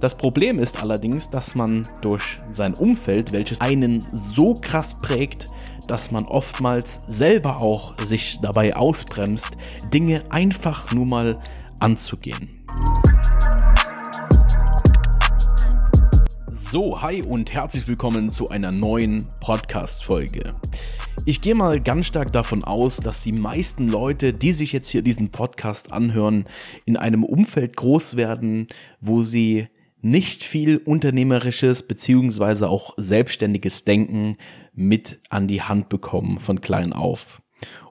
Das Problem ist allerdings, dass man durch sein Umfeld, welches einen so krass prägt, dass man oftmals selber auch sich dabei ausbremst, Dinge einfach nur mal anzugehen. So, hi und herzlich willkommen zu einer neuen Podcast-Folge. Ich gehe mal ganz stark davon aus, dass die meisten Leute, die sich jetzt hier diesen Podcast anhören, in einem Umfeld groß werden, wo sie nicht viel unternehmerisches beziehungsweise auch selbstständiges Denken mit an die Hand bekommen von klein auf.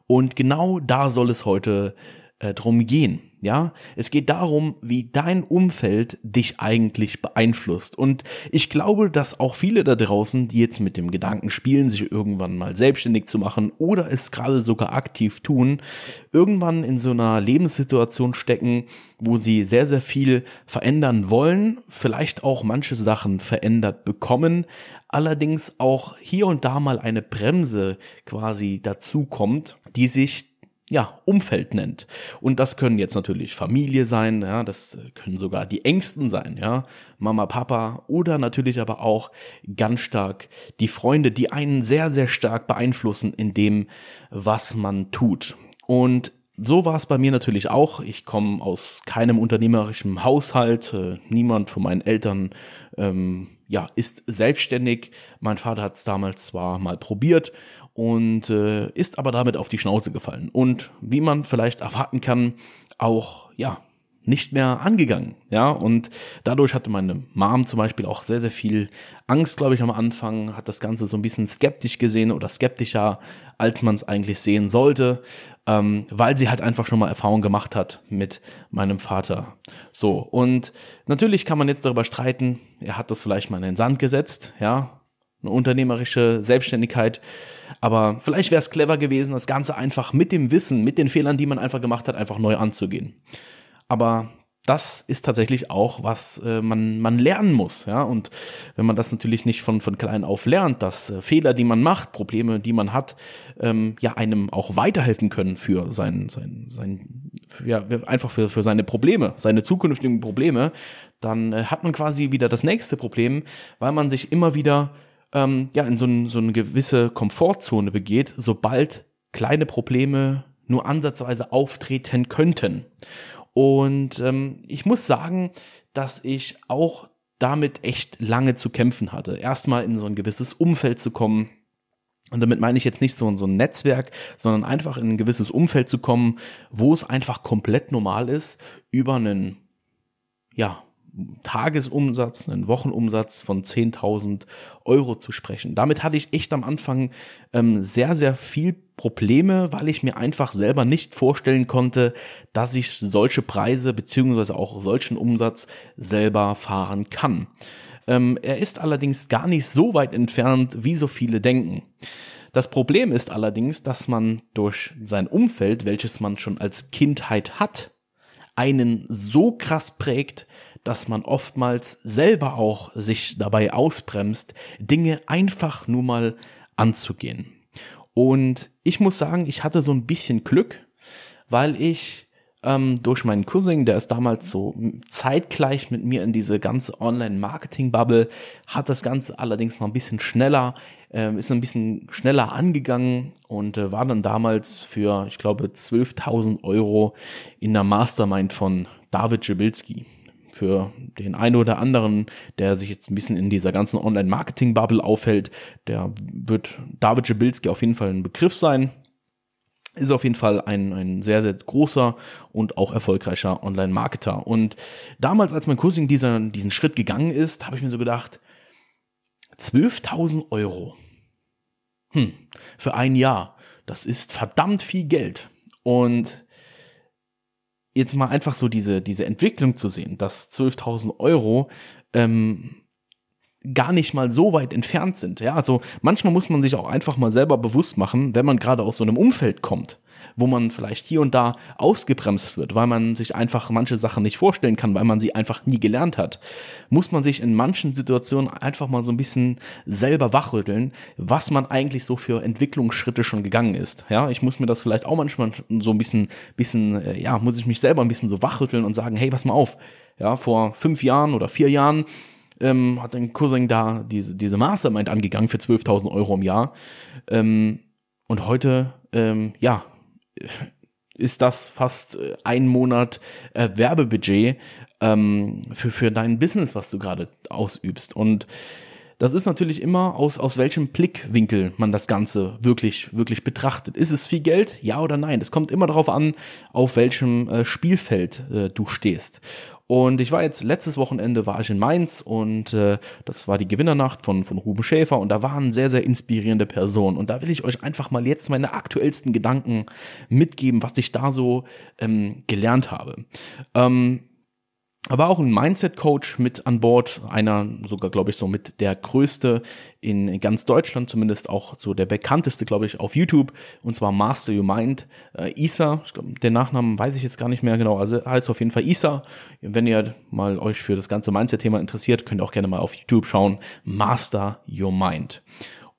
Und genau da soll es heute äh, drum gehen. Ja, es geht darum, wie dein Umfeld dich eigentlich beeinflusst. Und ich glaube, dass auch viele da draußen, die jetzt mit dem Gedanken spielen, sich irgendwann mal selbstständig zu machen oder es gerade sogar aktiv tun, irgendwann in so einer Lebenssituation stecken, wo sie sehr, sehr viel verändern wollen, vielleicht auch manche Sachen verändert bekommen, allerdings auch hier und da mal eine Bremse quasi dazu kommt, die sich ja, Umfeld nennt. Und das können jetzt natürlich Familie sein, ja, das können sogar die Ängsten sein, ja, Mama, Papa oder natürlich aber auch ganz stark die Freunde, die einen sehr, sehr stark beeinflussen in dem, was man tut. Und so war es bei mir natürlich auch. Ich komme aus keinem unternehmerischen Haushalt. Äh, niemand von meinen Eltern ähm, ja, ist selbstständig. Mein Vater hat es damals zwar mal probiert und äh, ist aber damit auf die Schnauze gefallen. Und wie man vielleicht erwarten kann, auch ja nicht mehr angegangen. Ja, und dadurch hatte meine Mom zum Beispiel auch sehr, sehr viel Angst, glaube ich, am Anfang, hat das Ganze so ein bisschen skeptisch gesehen oder skeptischer, als man es eigentlich sehen sollte, ähm, weil sie halt einfach schon mal Erfahrung gemacht hat mit meinem Vater. So, und natürlich kann man jetzt darüber streiten, er hat das vielleicht mal in den Sand gesetzt, ja, eine unternehmerische Selbstständigkeit. Aber vielleicht wäre es clever gewesen, das Ganze einfach mit dem Wissen, mit den Fehlern, die man einfach gemacht hat, einfach neu anzugehen. Aber das ist tatsächlich auch, was äh, man, man lernen muss. Ja? Und wenn man das natürlich nicht von, von klein auf lernt, dass äh, Fehler, die man macht, Probleme, die man hat, ähm, ja einem auch weiterhelfen können für sein, sein, sein ja, einfach für, für seine Probleme, seine zukünftigen Probleme, dann äh, hat man quasi wieder das nächste Problem, weil man sich immer wieder ähm, ja, in so, ein, so eine gewisse Komfortzone begeht, sobald kleine Probleme nur ansatzweise auftreten könnten. Und ähm, ich muss sagen, dass ich auch damit echt lange zu kämpfen hatte. Erstmal in so ein gewisses Umfeld zu kommen. Und damit meine ich jetzt nicht so, so ein Netzwerk, sondern einfach in ein gewisses Umfeld zu kommen, wo es einfach komplett normal ist, über einen, ja, Tagesumsatz, einen Wochenumsatz von 10.000 Euro zu sprechen. Damit hatte ich echt am Anfang ähm, sehr, sehr viel Probleme, weil ich mir einfach selber nicht vorstellen konnte, dass ich solche Preise beziehungsweise auch solchen Umsatz selber fahren kann. Ähm, er ist allerdings gar nicht so weit entfernt, wie so viele denken. Das Problem ist allerdings, dass man durch sein Umfeld, welches man schon als Kindheit hat, einen so krass prägt, dass man oftmals selber auch sich dabei ausbremst, Dinge einfach nur mal anzugehen. Und ich muss sagen, ich hatte so ein bisschen Glück, weil ich ähm, durch meinen Cousin, der ist damals so zeitgleich mit mir in diese ganze Online-Marketing-Bubble, hat das Ganze allerdings noch ein bisschen schneller, äh, ist ein bisschen schneller angegangen und äh, war dann damals für, ich glaube, 12.000 Euro in der Mastermind von David Jabilski für den einen oder anderen, der sich jetzt ein bisschen in dieser ganzen Online-Marketing-Bubble aufhält, der wird David Jabilski auf jeden Fall ein Begriff sein. Ist auf jeden Fall ein, ein sehr, sehr großer und auch erfolgreicher Online-Marketer. Und damals, als mein Cousin dieser, diesen Schritt gegangen ist, habe ich mir so gedacht, 12.000 Euro. Hm, für ein Jahr. Das ist verdammt viel Geld. Und jetzt mal einfach so diese, diese Entwicklung zu sehen, dass 12.000 Euro ähm, gar nicht mal so weit entfernt sind. Ja, also manchmal muss man sich auch einfach mal selber bewusst machen, wenn man gerade aus so einem Umfeld kommt, wo man vielleicht hier und da ausgebremst wird, weil man sich einfach manche Sachen nicht vorstellen kann, weil man sie einfach nie gelernt hat, muss man sich in manchen Situationen einfach mal so ein bisschen selber wachrütteln, was man eigentlich so für Entwicklungsschritte schon gegangen ist. Ja, ich muss mir das vielleicht auch manchmal so ein bisschen, bisschen, äh, ja, muss ich mich selber ein bisschen so wachrütteln und sagen, hey, pass mal auf, Ja, vor fünf Jahren oder vier Jahren ähm, hat ein Cousin da diese, diese Mastermind angegangen für 12.000 Euro im Jahr. Ähm, und heute, ähm, ja, ist das fast äh, ein Monat äh, Werbebudget ähm, für, für dein Business, was du gerade ausübst. Und das ist natürlich immer aus, aus welchem Blickwinkel man das Ganze wirklich, wirklich betrachtet. Ist es viel Geld? Ja oder nein? Es kommt immer darauf an, auf welchem äh, Spielfeld äh, du stehst. Und ich war jetzt letztes Wochenende war ich in Mainz und äh, das war die Gewinnernacht von, von Ruben Schäfer und da waren sehr, sehr inspirierende Personen. Und da will ich euch einfach mal jetzt meine aktuellsten Gedanken mitgeben, was ich da so ähm, gelernt habe. Ähm, aber auch ein Mindset-Coach mit an Bord, einer sogar, glaube ich, so mit der größte in ganz Deutschland, zumindest auch so der bekannteste, glaube ich, auf YouTube, und zwar Master Your Mind, äh, Isa, ich glaube, den Nachnamen weiß ich jetzt gar nicht mehr genau, also heißt auf jeden Fall Isa. Wenn ihr mal euch für das ganze Mindset-Thema interessiert, könnt ihr auch gerne mal auf YouTube schauen, Master Your Mind.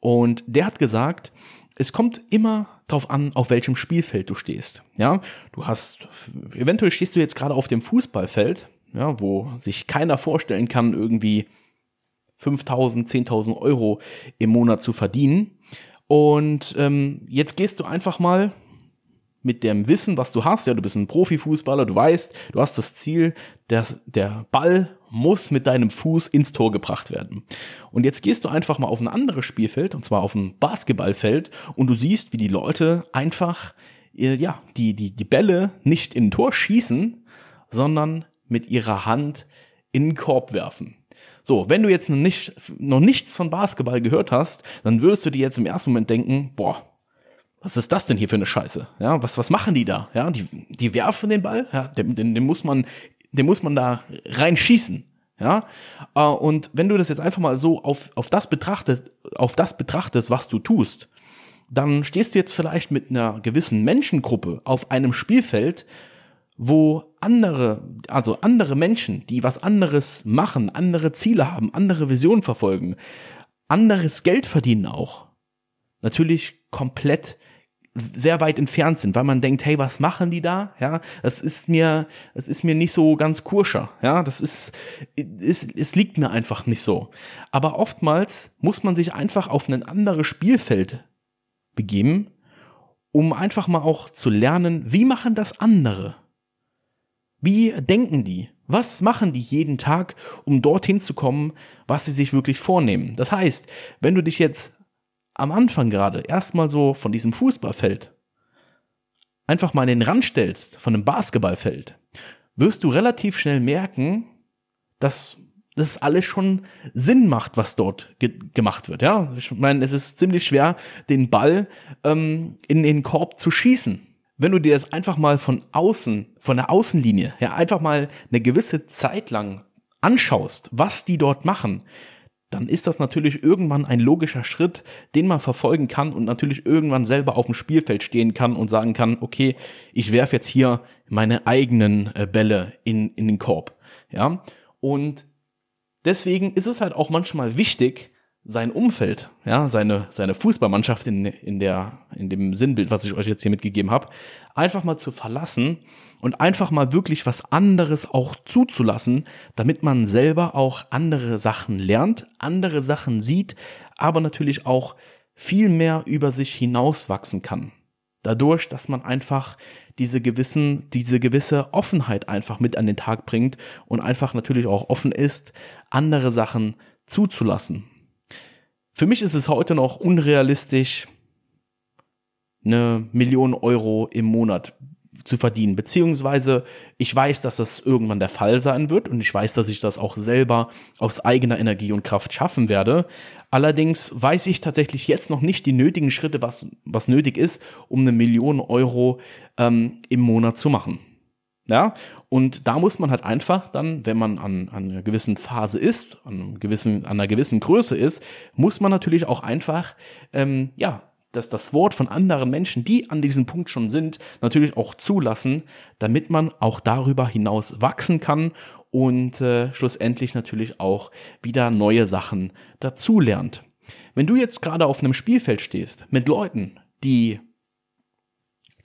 Und der hat gesagt, es kommt immer drauf an, auf welchem Spielfeld du stehst. Ja, du hast, eventuell stehst du jetzt gerade auf dem Fußballfeld, ja, wo sich keiner vorstellen kann, irgendwie 5000, 10.000 Euro im Monat zu verdienen. Und ähm, jetzt gehst du einfach mal mit dem Wissen, was du hast, ja, du bist ein Profifußballer, du weißt, du hast das Ziel, der, der Ball muss mit deinem Fuß ins Tor gebracht werden. Und jetzt gehst du einfach mal auf ein anderes Spielfeld, und zwar auf ein Basketballfeld, und du siehst, wie die Leute einfach, äh, ja, die, die, die Bälle nicht in ein Tor schießen, sondern mit ihrer Hand in den Korb werfen. So, wenn du jetzt noch, nicht, noch nichts von Basketball gehört hast, dann würdest du dir jetzt im ersten Moment denken, boah, was ist das denn hier für eine Scheiße? Ja, was, was machen die da? Ja, die, die werfen den Ball, ja, den, den, den muss man, den muss man da reinschießen. Ja, äh, und wenn du das jetzt einfach mal so auf, auf das betrachtet, auf das betrachtest, was du tust, dann stehst du jetzt vielleicht mit einer gewissen Menschengruppe auf einem Spielfeld, wo andere, also andere Menschen, die was anderes machen, andere Ziele haben, andere Visionen verfolgen, anderes Geld verdienen auch, natürlich komplett sehr weit entfernt sind, weil man denkt, hey, was machen die da? Ja, das ist mir, das ist mir nicht so ganz kurscher. Ja, das ist, ist, es liegt mir einfach nicht so. Aber oftmals muss man sich einfach auf ein anderes Spielfeld begeben, um einfach mal auch zu lernen, wie machen das andere? Wie denken die? Was machen die jeden Tag, um dorthin zu kommen, was sie sich wirklich vornehmen? Das heißt, wenn du dich jetzt am Anfang gerade erstmal so von diesem Fußballfeld einfach mal in den Rand stellst, von einem Basketballfeld, wirst du relativ schnell merken, dass das alles schon Sinn macht, was dort ge gemacht wird. Ja, ich meine, es ist ziemlich schwer, den Ball ähm, in den Korb zu schießen wenn du dir das einfach mal von außen, von der Außenlinie, ja, einfach mal eine gewisse Zeit lang anschaust, was die dort machen, dann ist das natürlich irgendwann ein logischer Schritt, den man verfolgen kann und natürlich irgendwann selber auf dem Spielfeld stehen kann und sagen kann, okay, ich werfe jetzt hier meine eigenen äh, Bälle in, in den Korb. Ja, und deswegen ist es halt auch manchmal wichtig, sein Umfeld, ja, seine, seine Fußballmannschaft in, in, der, in dem Sinnbild, was ich euch jetzt hier mitgegeben habe, einfach mal zu verlassen und einfach mal wirklich was anderes auch zuzulassen, damit man selber auch andere Sachen lernt, andere Sachen sieht, aber natürlich auch viel mehr über sich hinauswachsen kann. Dadurch, dass man einfach diese gewissen, diese gewisse Offenheit einfach mit an den Tag bringt und einfach natürlich auch offen ist, andere Sachen zuzulassen. Für mich ist es heute noch unrealistisch, eine Million Euro im Monat zu verdienen. Beziehungsweise ich weiß, dass das irgendwann der Fall sein wird und ich weiß, dass ich das auch selber aus eigener Energie und Kraft schaffen werde. Allerdings weiß ich tatsächlich jetzt noch nicht die nötigen Schritte, was, was nötig ist, um eine Million Euro ähm, im Monat zu machen. Ja, und da muss man halt einfach dann, wenn man an, an einer gewissen Phase ist, an, gewissen, an einer gewissen Größe ist, muss man natürlich auch einfach, ähm, ja, dass das Wort von anderen Menschen, die an diesem Punkt schon sind, natürlich auch zulassen, damit man auch darüber hinaus wachsen kann und äh, schlussendlich natürlich auch wieder neue Sachen dazulernt. Wenn du jetzt gerade auf einem Spielfeld stehst mit Leuten, die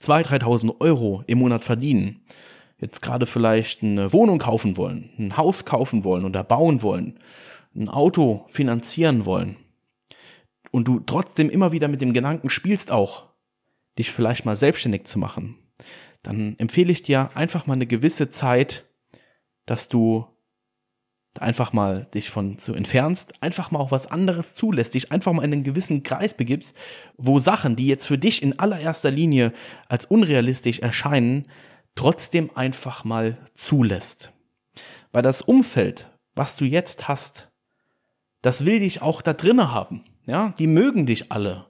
2.000, 3.000 Euro im Monat verdienen, jetzt gerade vielleicht eine Wohnung kaufen wollen, ein Haus kaufen wollen oder bauen wollen, ein Auto finanzieren wollen und du trotzdem immer wieder mit dem Gedanken spielst auch, dich vielleicht mal selbstständig zu machen, dann empfehle ich dir einfach mal eine gewisse Zeit, dass du einfach mal dich von zu entfernst, einfach mal auch was anderes zulässt, dich einfach mal in einen gewissen Kreis begibst, wo Sachen, die jetzt für dich in allererster Linie als unrealistisch erscheinen, trotzdem einfach mal zulässt. Weil das Umfeld, was du jetzt hast, das will dich auch da drinnen haben. Ja, die mögen dich alle.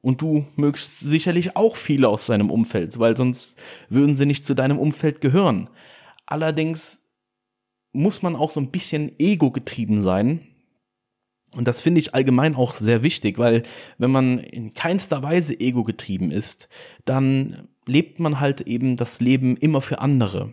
Und du mögst sicherlich auch viele aus deinem Umfeld, weil sonst würden sie nicht zu deinem Umfeld gehören. Allerdings muss man auch so ein bisschen ego getrieben sein. Und das finde ich allgemein auch sehr wichtig, weil wenn man in keinster Weise ego getrieben ist, dann lebt man halt eben das Leben immer für andere.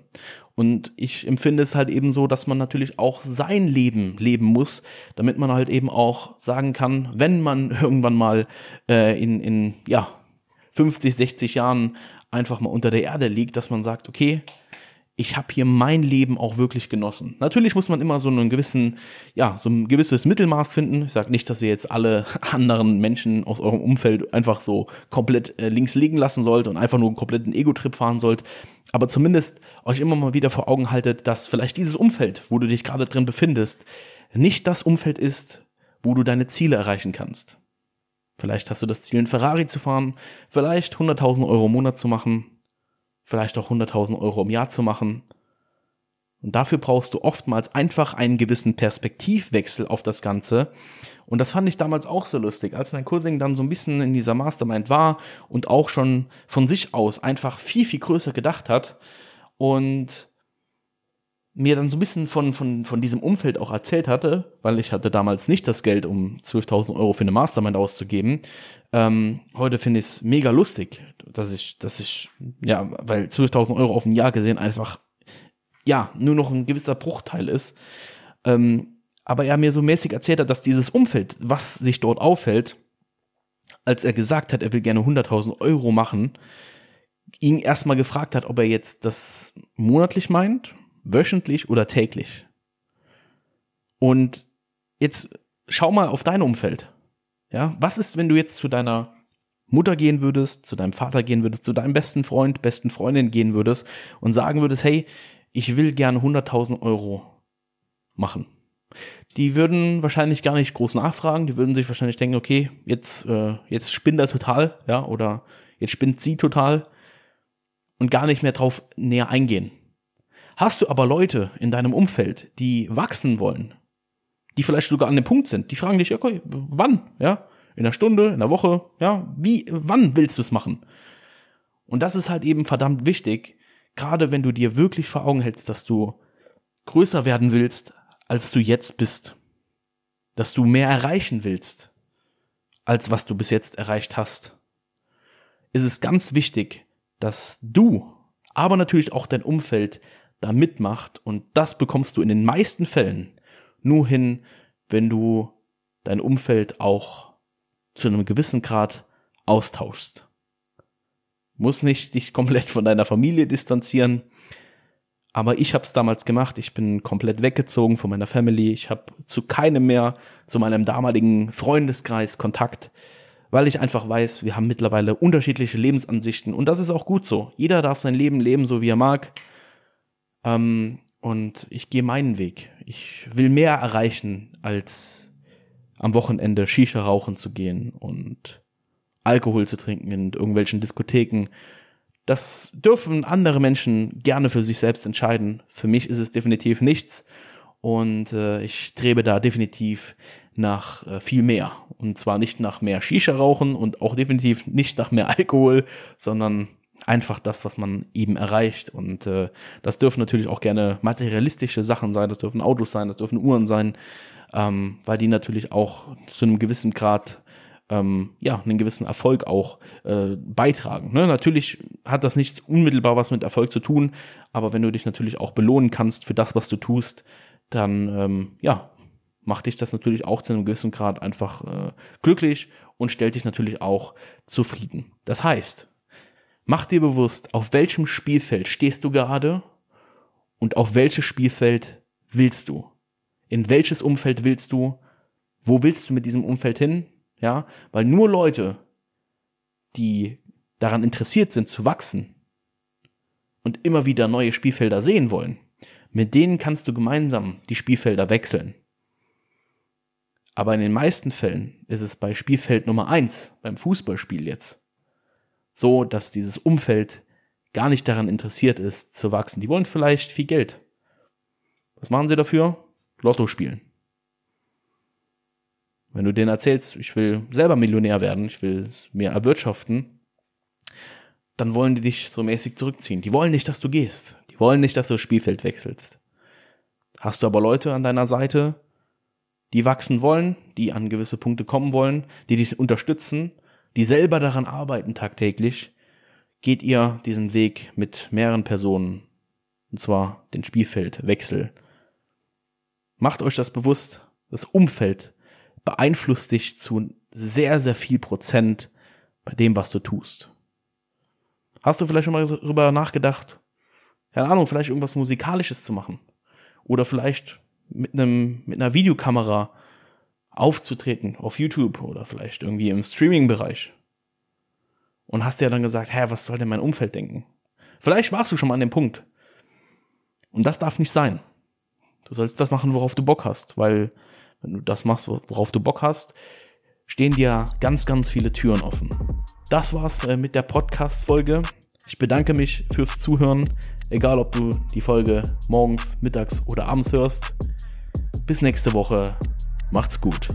Und ich empfinde es halt eben so, dass man natürlich auch sein Leben leben muss, damit man halt eben auch sagen kann, wenn man irgendwann mal äh, in, in ja, 50, 60 Jahren einfach mal unter der Erde liegt, dass man sagt, okay, ich habe hier mein Leben auch wirklich genossen. Natürlich muss man immer so einen gewissen, ja, so ein gewisses Mittelmaß finden. Ich sage nicht, dass ihr jetzt alle anderen Menschen aus eurem Umfeld einfach so komplett äh, links liegen lassen sollt und einfach nur einen kompletten Ego-Trip fahren sollt. Aber zumindest euch immer mal wieder vor Augen haltet, dass vielleicht dieses Umfeld, wo du dich gerade drin befindest, nicht das Umfeld ist, wo du deine Ziele erreichen kannst. Vielleicht hast du das Ziel, einen Ferrari zu fahren, vielleicht 100.000 Euro im Monat zu machen, vielleicht auch 100.000 Euro im Jahr zu machen. Und dafür brauchst du oftmals einfach einen gewissen Perspektivwechsel auf das Ganze. Und das fand ich damals auch so lustig, als mein Cousin dann so ein bisschen in dieser Mastermind war und auch schon von sich aus einfach viel, viel größer gedacht hat und mir dann so ein bisschen von, von, von diesem Umfeld auch erzählt hatte, weil ich hatte damals nicht das Geld, um 12.000 Euro für eine Mastermind auszugeben. Ähm, heute finde ich es mega lustig, dass ich, dass ich, ja, weil 12.000 Euro auf ein Jahr gesehen einfach, ja, nur noch ein gewisser Bruchteil ist. Ähm, aber er mir so mäßig erzählt hat, dass dieses Umfeld, was sich dort aufhält, als er gesagt hat, er will gerne 100.000 Euro machen, ihn erstmal gefragt hat, ob er jetzt das monatlich meint, wöchentlich oder täglich. Und jetzt schau mal auf dein Umfeld. Ja, was ist, wenn du jetzt zu deiner Mutter gehen würdest, zu deinem Vater gehen würdest, zu deinem besten Freund, besten Freundin gehen würdest und sagen würdest, hey, ich will gerne 100.000 Euro machen. Die würden wahrscheinlich gar nicht groß nachfragen, die würden sich wahrscheinlich denken, okay, jetzt, äh, jetzt spinnt er total, ja, oder jetzt spinnt sie total und gar nicht mehr drauf näher eingehen. Hast du aber Leute in deinem Umfeld, die wachsen wollen, die vielleicht sogar an dem Punkt sind, die fragen dich, okay, wann, ja, in einer Stunde, in einer Woche, ja, wie, wann willst du es machen? Und das ist halt eben verdammt wichtig, gerade wenn du dir wirklich vor Augen hältst, dass du größer werden willst, als du jetzt bist, dass du mehr erreichen willst, als was du bis jetzt erreicht hast, ist es ganz wichtig, dass du, aber natürlich auch dein Umfeld da mitmacht und das bekommst du in den meisten Fällen nur hin, wenn du dein Umfeld auch zu einem gewissen Grad austauschst. Muss nicht dich komplett von deiner Familie distanzieren, aber ich habe es damals gemacht. Ich bin komplett weggezogen von meiner Family. Ich habe zu keinem mehr, zu meinem damaligen Freundeskreis Kontakt, weil ich einfach weiß, wir haben mittlerweile unterschiedliche Lebensansichten und das ist auch gut so. Jeder darf sein Leben leben, so wie er mag. Ähm, und ich gehe meinen Weg. Ich will mehr erreichen, als am Wochenende Shisha rauchen zu gehen und Alkohol zu trinken in irgendwelchen Diskotheken. Das dürfen andere Menschen gerne für sich selbst entscheiden. Für mich ist es definitiv nichts. Und äh, ich strebe da definitiv nach äh, viel mehr. Und zwar nicht nach mehr Shisha rauchen und auch definitiv nicht nach mehr Alkohol, sondern einfach das, was man eben erreicht. Und äh, das dürfen natürlich auch gerne materialistische Sachen sein, das dürfen Autos sein, das dürfen Uhren sein, ähm, weil die natürlich auch zu einem gewissen Grad ähm, ja, einen gewissen Erfolg auch äh, beitragen. Ne? Natürlich hat das nicht unmittelbar was mit Erfolg zu tun, aber wenn du dich natürlich auch belohnen kannst für das, was du tust, dann ähm, ja, macht dich das natürlich auch zu einem gewissen Grad einfach äh, glücklich und stellt dich natürlich auch zufrieden. Das heißt, Mach dir bewusst, auf welchem Spielfeld stehst du gerade Und auf welches Spielfeld willst du? In welches Umfeld willst du? Wo willst du mit diesem Umfeld hin? Ja, weil nur Leute, die daran interessiert sind zu wachsen und immer wieder neue Spielfelder sehen wollen, mit denen kannst du gemeinsam die Spielfelder wechseln. Aber in den meisten Fällen ist es bei Spielfeld Nummer eins beim Fußballspiel jetzt, so dass dieses Umfeld gar nicht daran interessiert ist zu wachsen. Die wollen vielleicht viel Geld. Was machen sie dafür? Lotto spielen. Wenn du denen erzählst, ich will selber Millionär werden, ich will es mir erwirtschaften, dann wollen die dich so mäßig zurückziehen. Die wollen nicht, dass du gehst. Die wollen nicht, dass du das Spielfeld wechselst. Hast du aber Leute an deiner Seite, die wachsen wollen, die an gewisse Punkte kommen wollen, die dich unterstützen, die selber daran arbeiten tagtäglich, geht ihr diesen Weg mit mehreren Personen, und zwar den Spielfeldwechsel. Macht euch das bewusst, das Umfeld beeinflusst dich zu sehr, sehr viel Prozent bei dem, was du tust. Hast du vielleicht schon mal darüber nachgedacht, keine Ahnung, vielleicht irgendwas Musikalisches zu machen? Oder vielleicht mit einem, mit einer Videokamera aufzutreten auf YouTube oder vielleicht irgendwie im Streaming-Bereich. Und hast dir dann gesagt, hä, was soll denn mein Umfeld denken? Vielleicht warst du schon mal an dem Punkt. Und das darf nicht sein. Du sollst das machen, worauf du Bock hast, weil wenn du das machst, worauf du Bock hast, stehen dir ganz, ganz viele Türen offen. Das war's äh, mit der Podcast-Folge. Ich bedanke mich fürs Zuhören, egal ob du die Folge morgens, mittags oder abends hörst. Bis nächste Woche. Macht's gut.